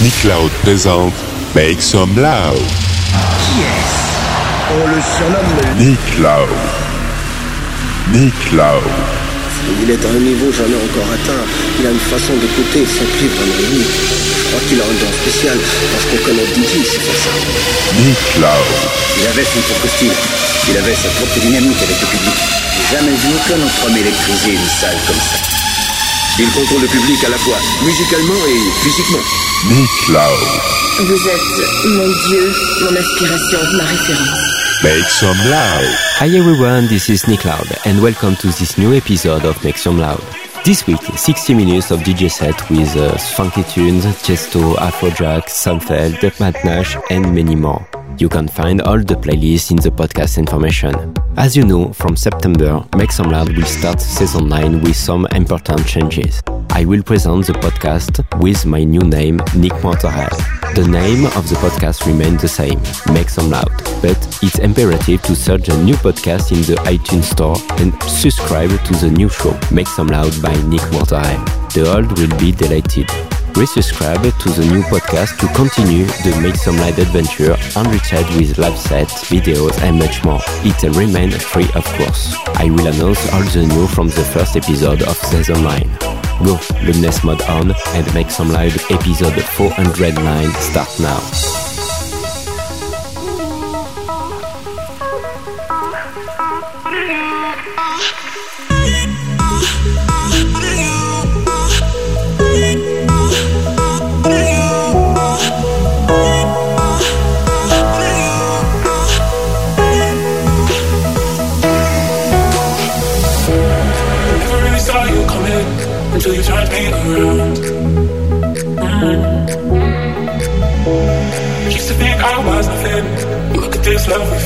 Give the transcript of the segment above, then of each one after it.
Nick Loud présente Make Some Loud. Qui est-ce? On le surnomme Nick Loud. Nick Loud. Il est à un niveau jamais encore atteint. Il a une façon d'écouter sans plus vraiment unique. Je crois qu'il a un don spécial parce qu'on connaît Didi, c'est pour ça. Nick Loud. Il avait son propre style. Il avait sa propre dynamique avec le public. J'ai jamais vu aucun autre homme électriser une salle comme ça. Il contrôle le public à la fois musicalement et physiquement. Nick Loud. Vous êtes mon Dieu, mon inspiration, ma référence. Make Some Loud. Hi everyone, this is Nick Loud and welcome to this new episode of Make Some Loud. This week, 60 minutes of DJ set with uh, funky tunes, Chesto, Afrojack, Sunfeld, Matt Nash and many more. You can find all the playlists in the podcast information. As you know, from September, Make Some Loud will start season 9 with some important changes. I will present the podcast with my new name, Nick Monterel. The name of the podcast remains the same, Make Some Loud, but it's imperative to search the new podcast in the iTunes Store and subscribe to the new show, Make Some Loud by Nick Monterel. The old will be deleted. Resubscribe to the new podcast to continue the Make Some Loud adventure enriched with live sets, videos and much more. It will remain free of course. I will announce all the new from the first episode of season 9. Go, Luminous mode on and Make Some Loud episode 409 start now.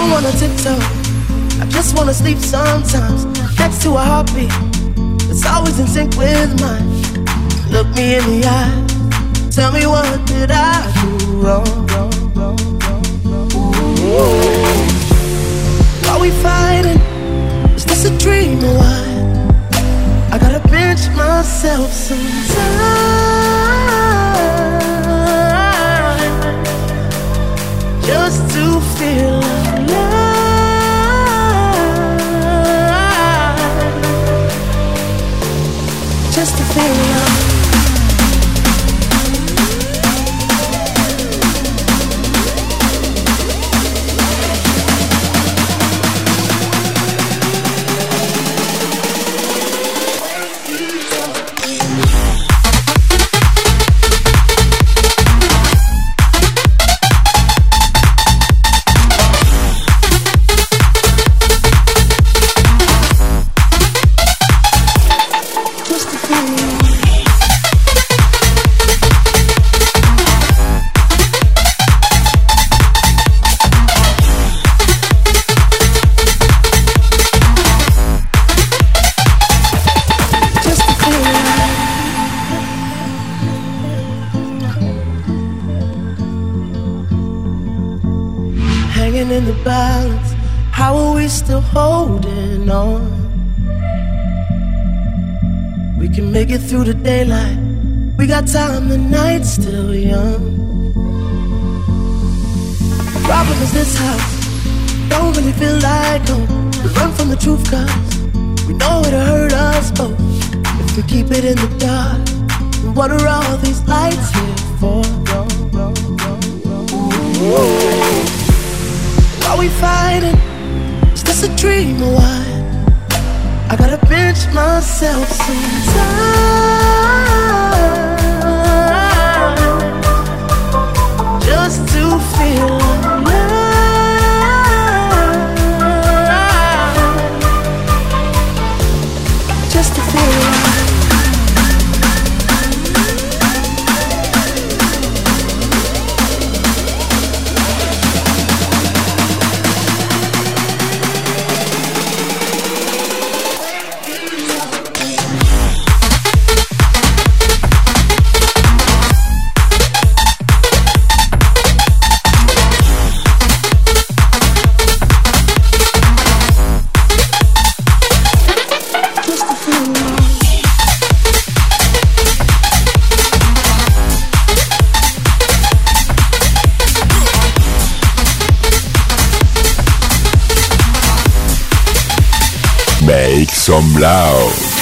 don't wanna tiptoe. I just wanna sleep sometimes next to a heartbeat that's always in sync with mine. Look me in the eye. Tell me what did I do wrong? Ooh. Are we fighting? Is this a dream or what? I gotta pinch myself sometimes just to feel alive, just feel alive. through the daylight. We got time, the night's still young. The problem is this house don't really feel like home. We run from the truth, cause we know it'll hurt us both. If we keep it in the dark, what are all these lights here for? Ooh. Are we fighting? Is this a dream or what? I gotta pinch myself sometimes just to feel some loud.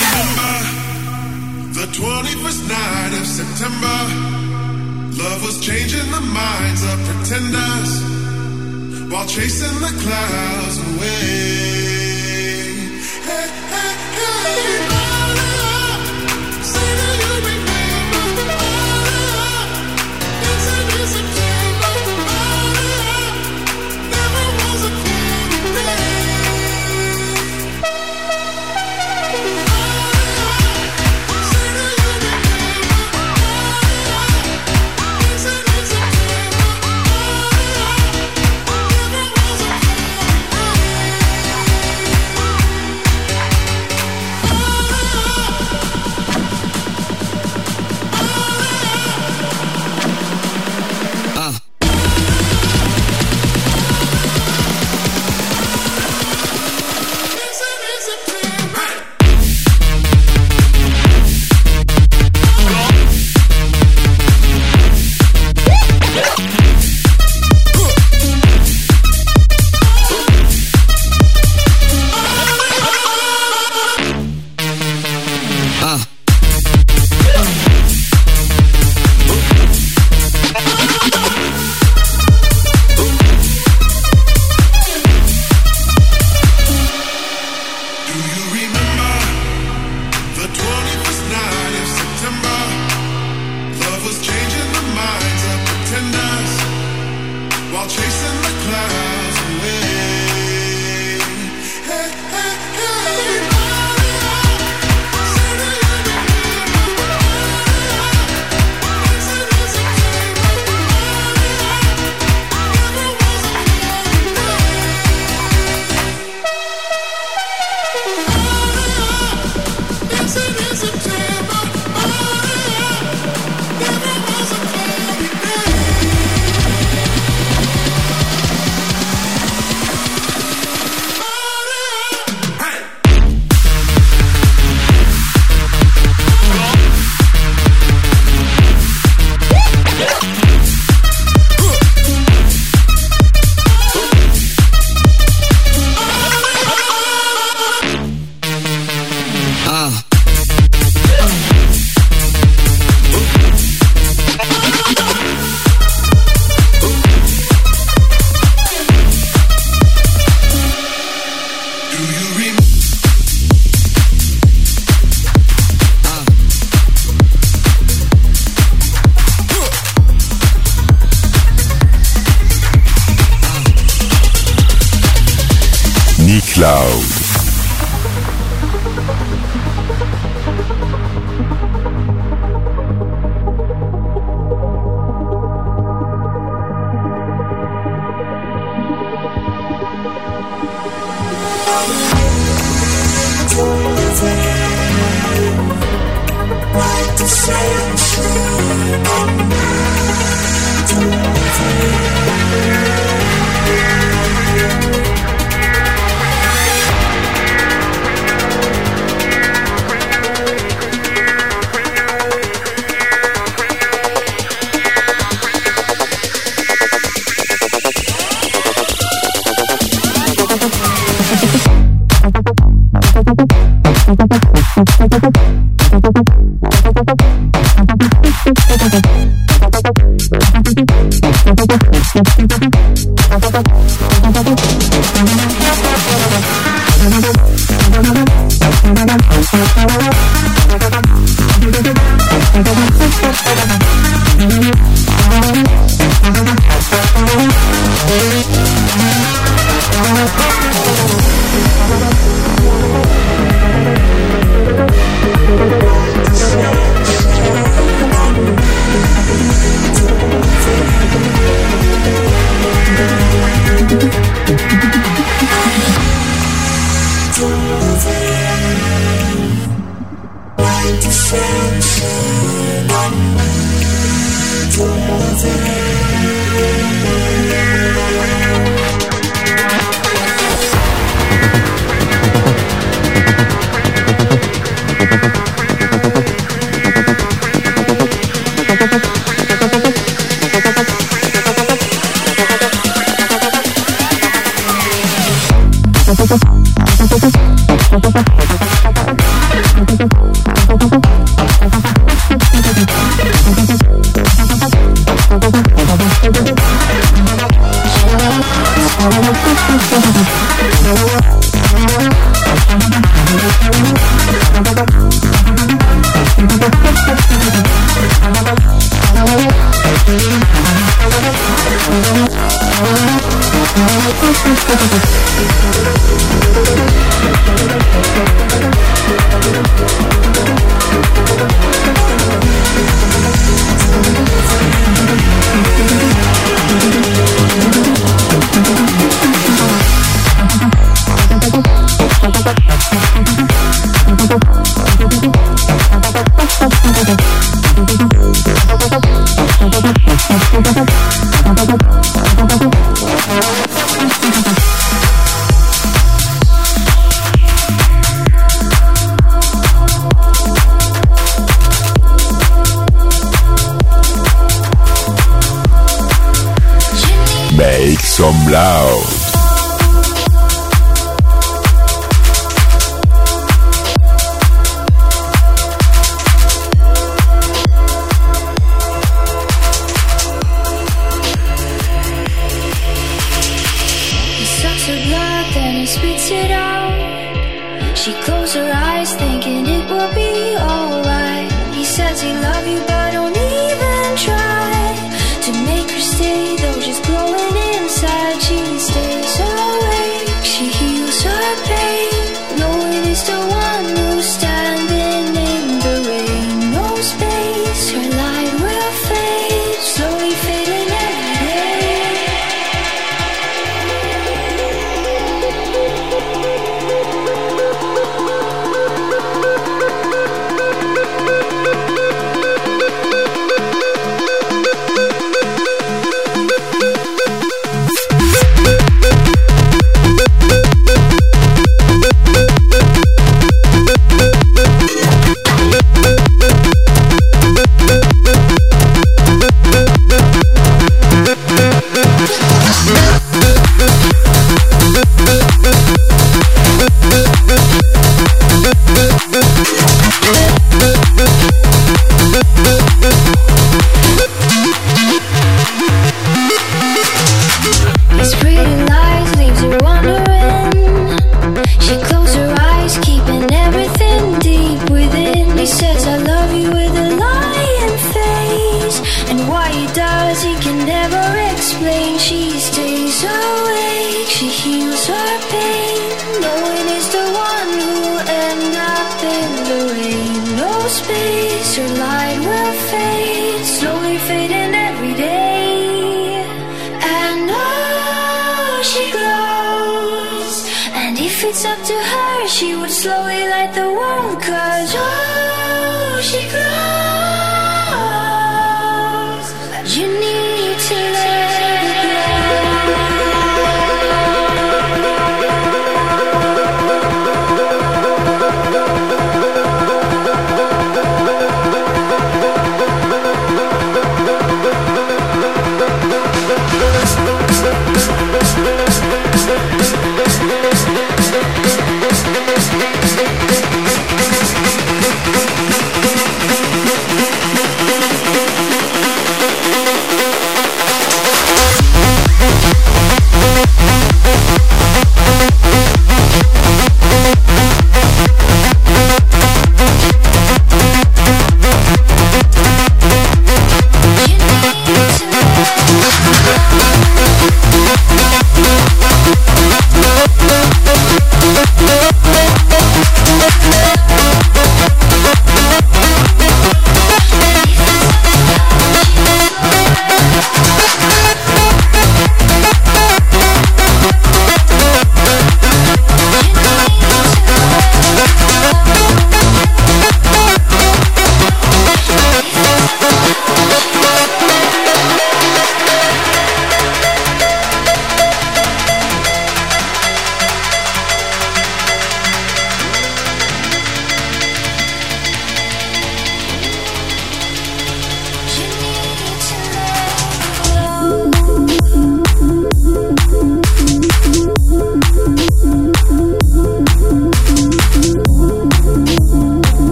If it's up to her, she would slowly light the world Cause oh, she glows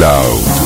Love.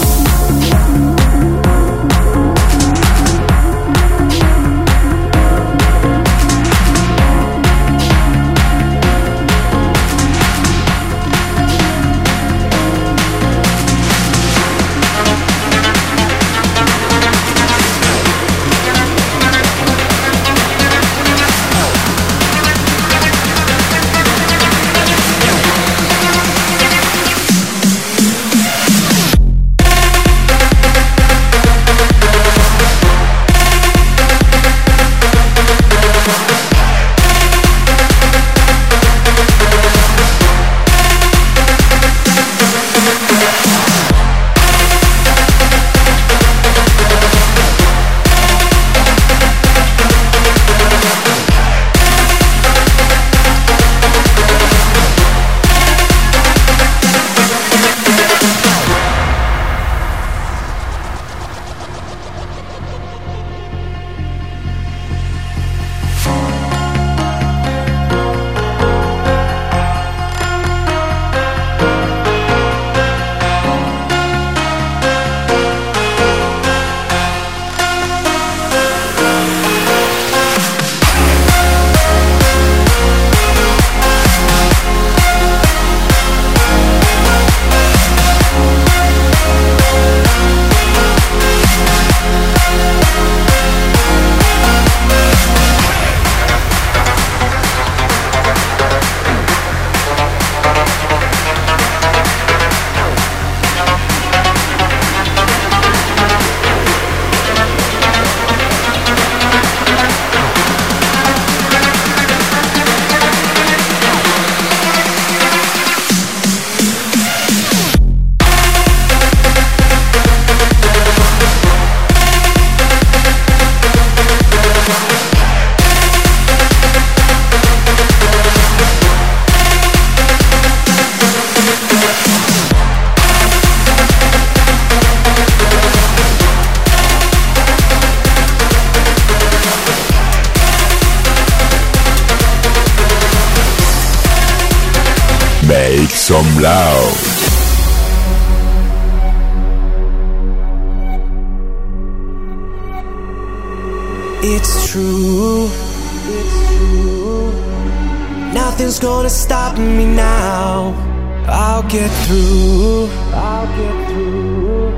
Get through. I'll get through.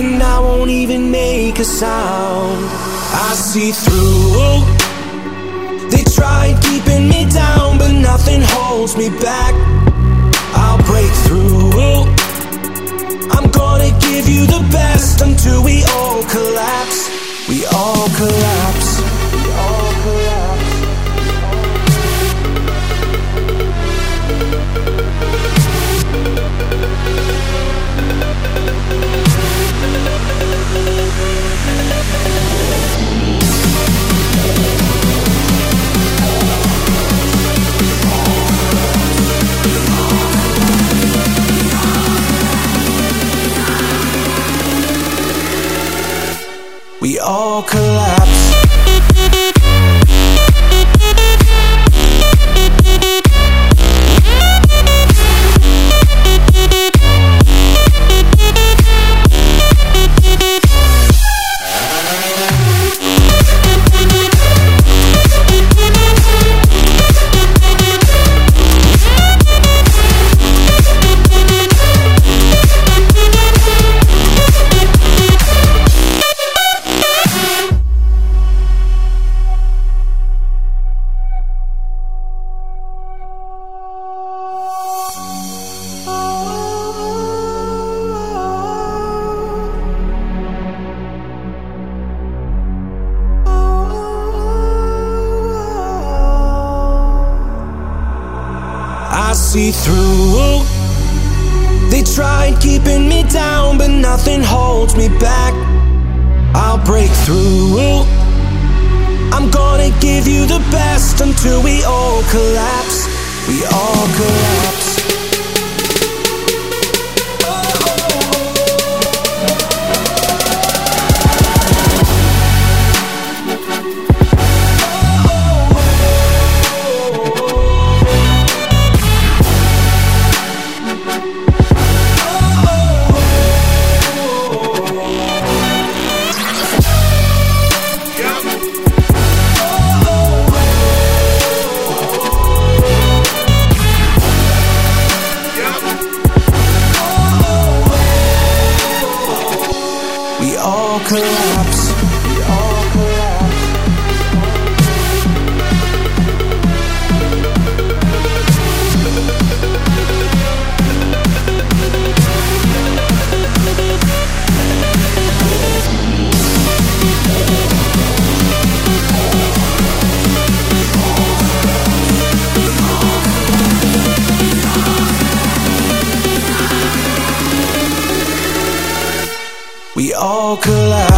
And I won't even make a sound. I see through. They tried keeping me down, but nothing holds me back. I'll break through. I'm gonna give you the best until we all collapse. We all collapse. All collapse. All collapse.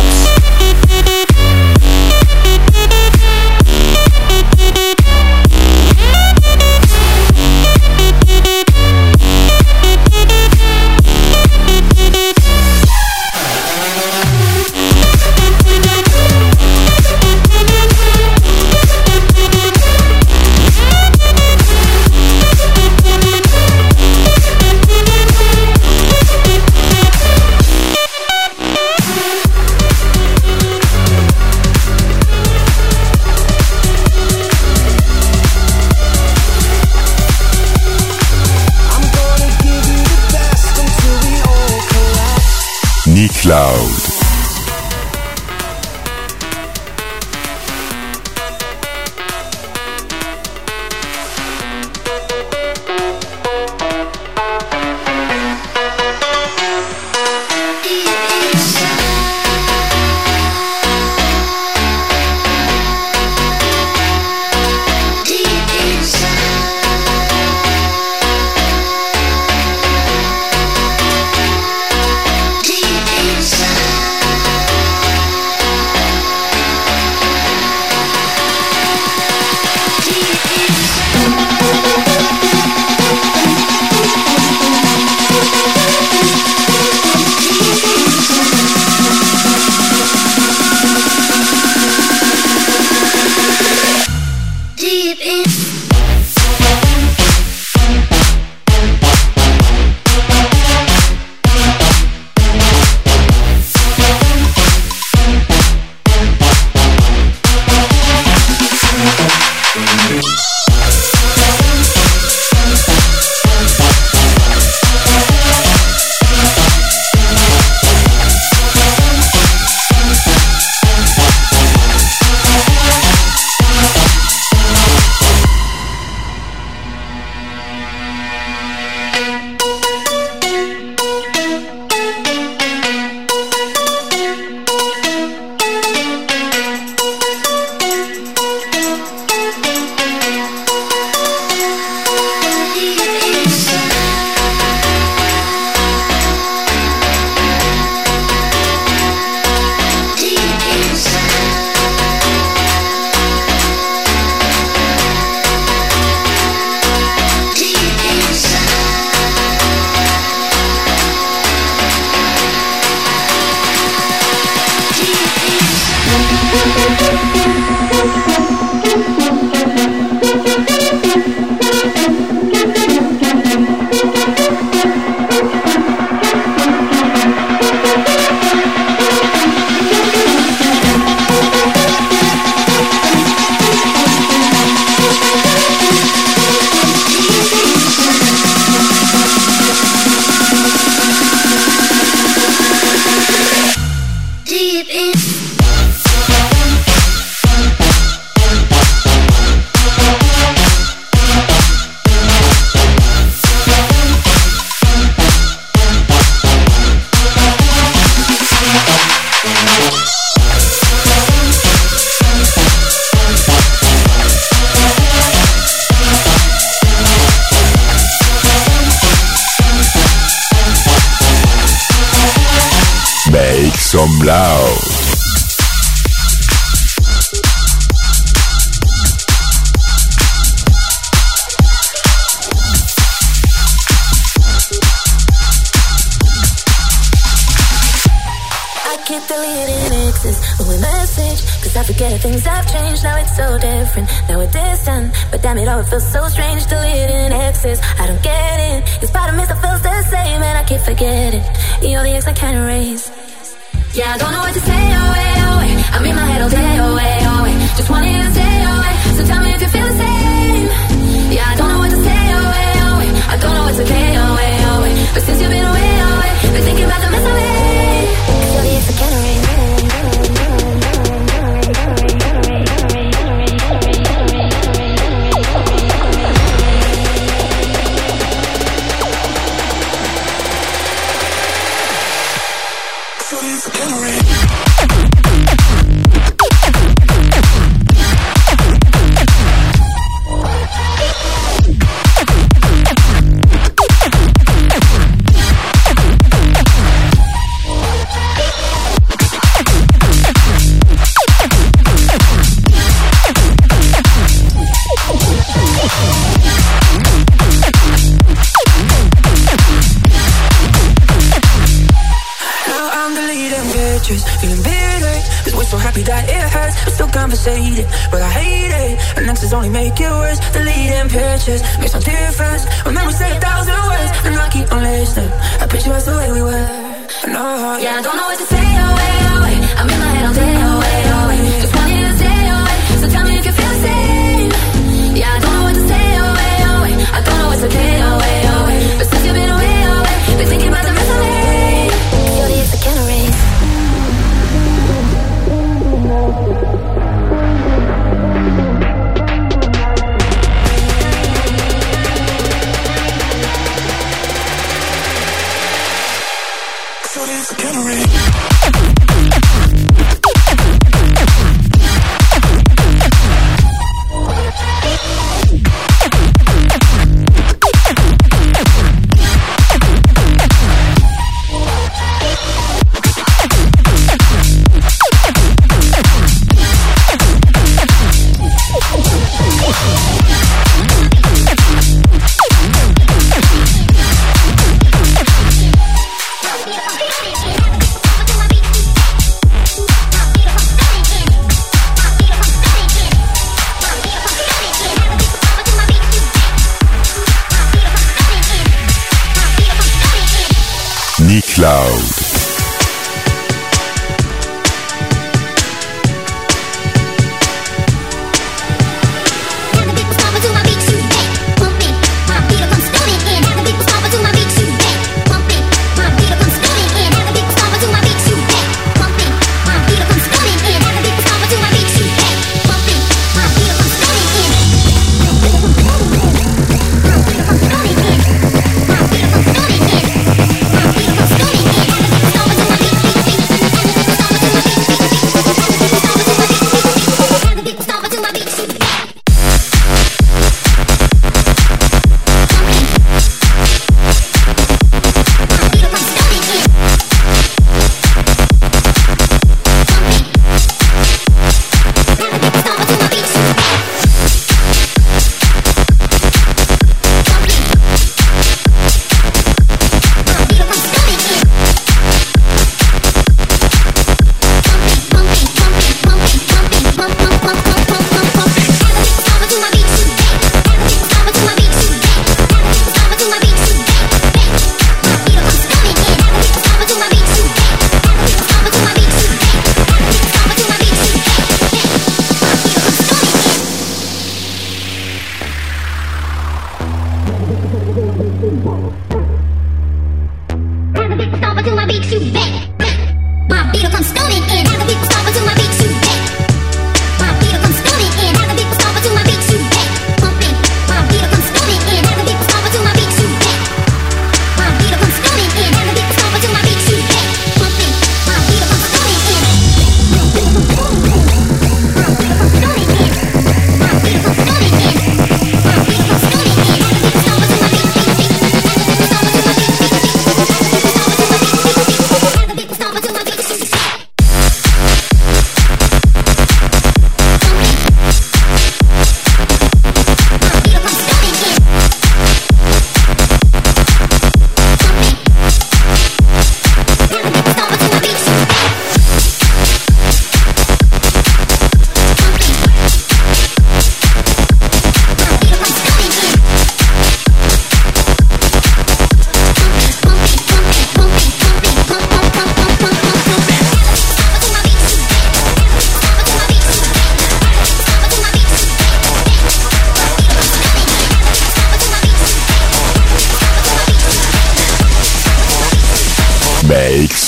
I keep deleting exes with a message Cause I forget things I've changed. Now it's so different, now we're distant But damn it all, it feels so strange. Deleting exes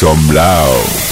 some.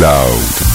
Pump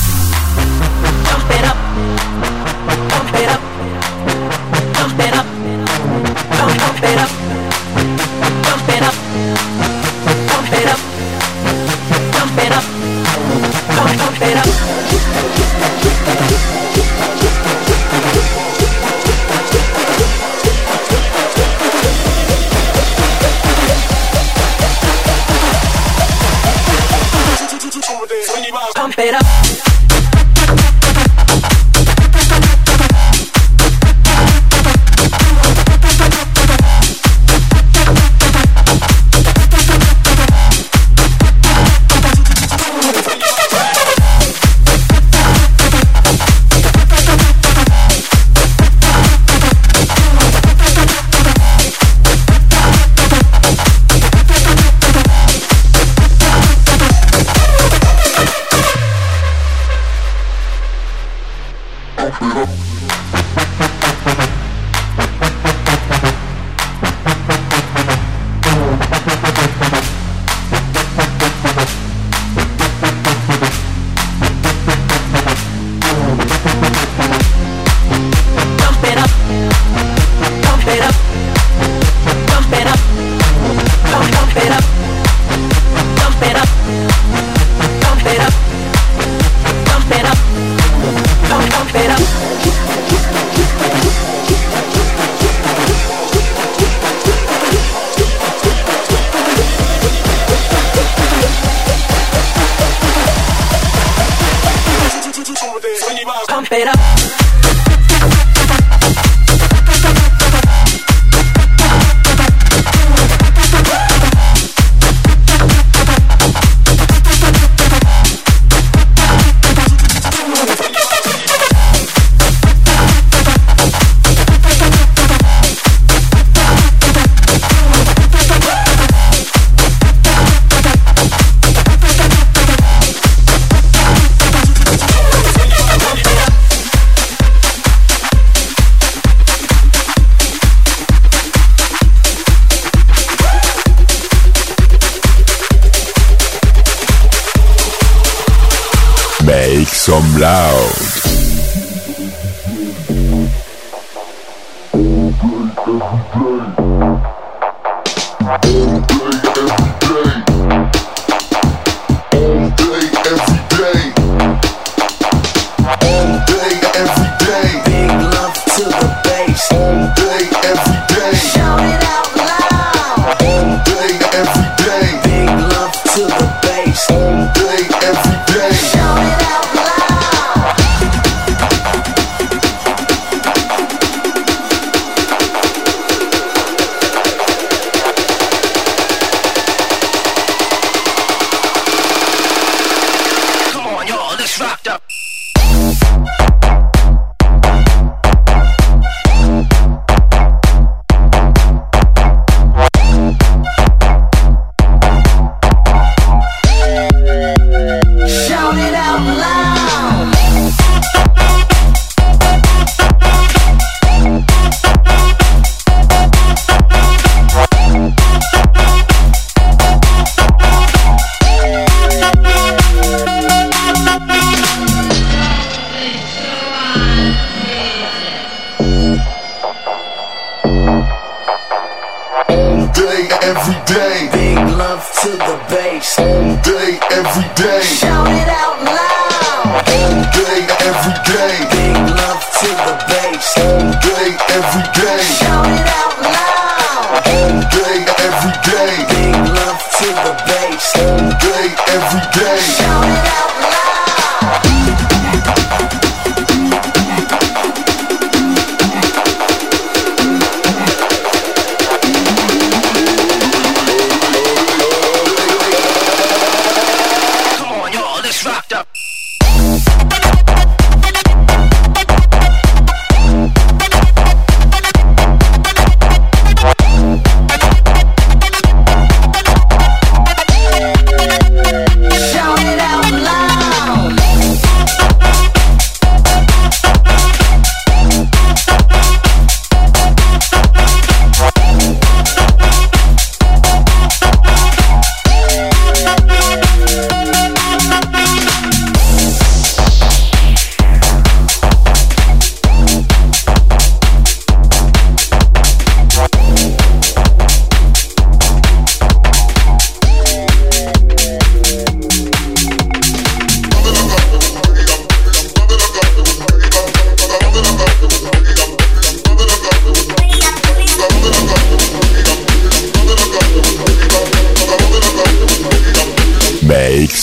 pump it up. it out loud.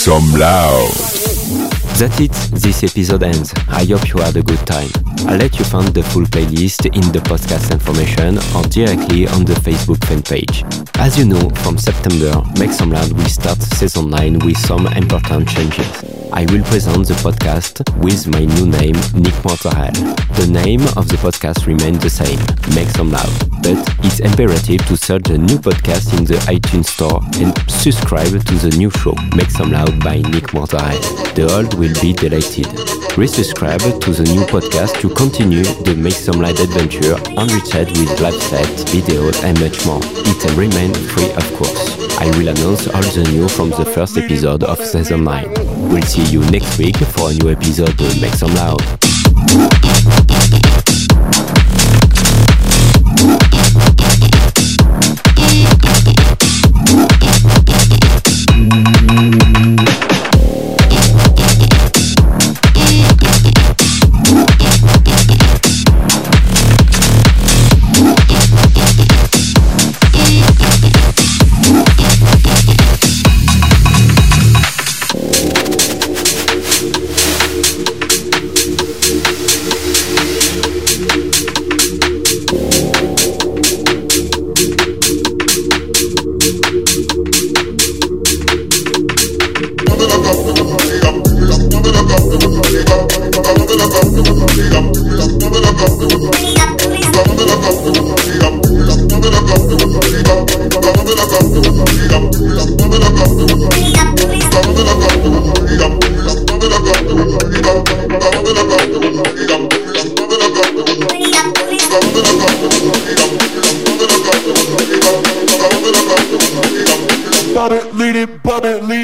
Some loud. That's it, this episode ends. I hope you had a good time. I'll let you find the full playlist in the podcast information or directly on the Facebook fan page. As you know, from September, Make Some Loud will start season 9 with some important changes. I will present the podcast with my new name, Nick Mortarel. The name of the podcast remains the same, Make Some Loud, but it's imperative to search the new podcast in the iTunes Store and subscribe to the new show, Make Some Loud by Nick Mortarel. The old will be deleted. Resubscribe to the new podcast to continue the Make Some Loud adventure enriched with live sets, videos and much more. It will remain free of course. I will announce all the new from the first episode of season 9. We'll see see you next week for a new episode of Make Some Loud. Mm-hmm.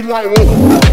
Like.